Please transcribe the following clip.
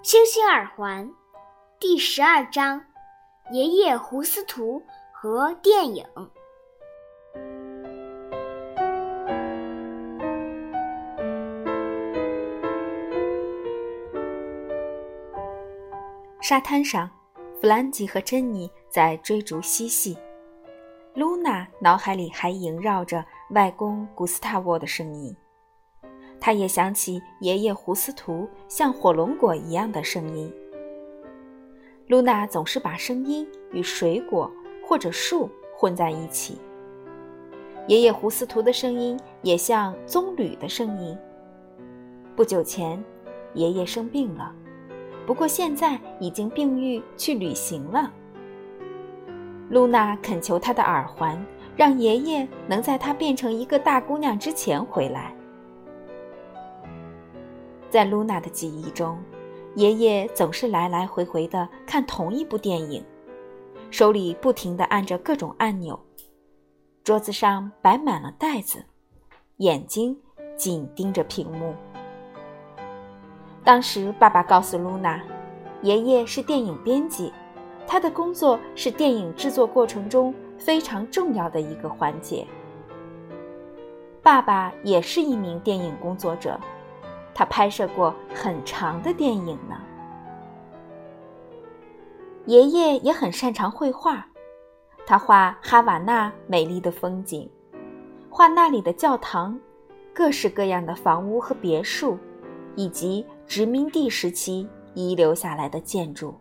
星星耳环第十二章：爷爷胡斯图和电影。沙滩上，弗兰吉和珍妮在追逐嬉戏。露娜脑海里还萦绕着外公古斯塔沃的声音。他也想起爷爷胡斯图像火龙果一样的声音。露娜总是把声音与水果或者树混在一起。爷爷胡斯图的声音也像棕榈的声音。不久前，爷爷生病了，不过现在已经病愈去旅行了。露娜恳求他的耳环，让爷爷能在她变成一个大姑娘之前回来。在露娜的记忆中，爷爷总是来来回回的看同一部电影，手里不停的按着各种按钮，桌子上摆满了袋子，眼睛紧盯着屏幕。当时，爸爸告诉露娜，爷爷是电影编辑，他的工作是电影制作过程中非常重要的一个环节。爸爸也是一名电影工作者。他拍摄过很长的电影呢。爷爷也很擅长绘画，他画哈瓦那美丽的风景，画那里的教堂、各式各样的房屋和别墅，以及殖民地时期遗留下来的建筑。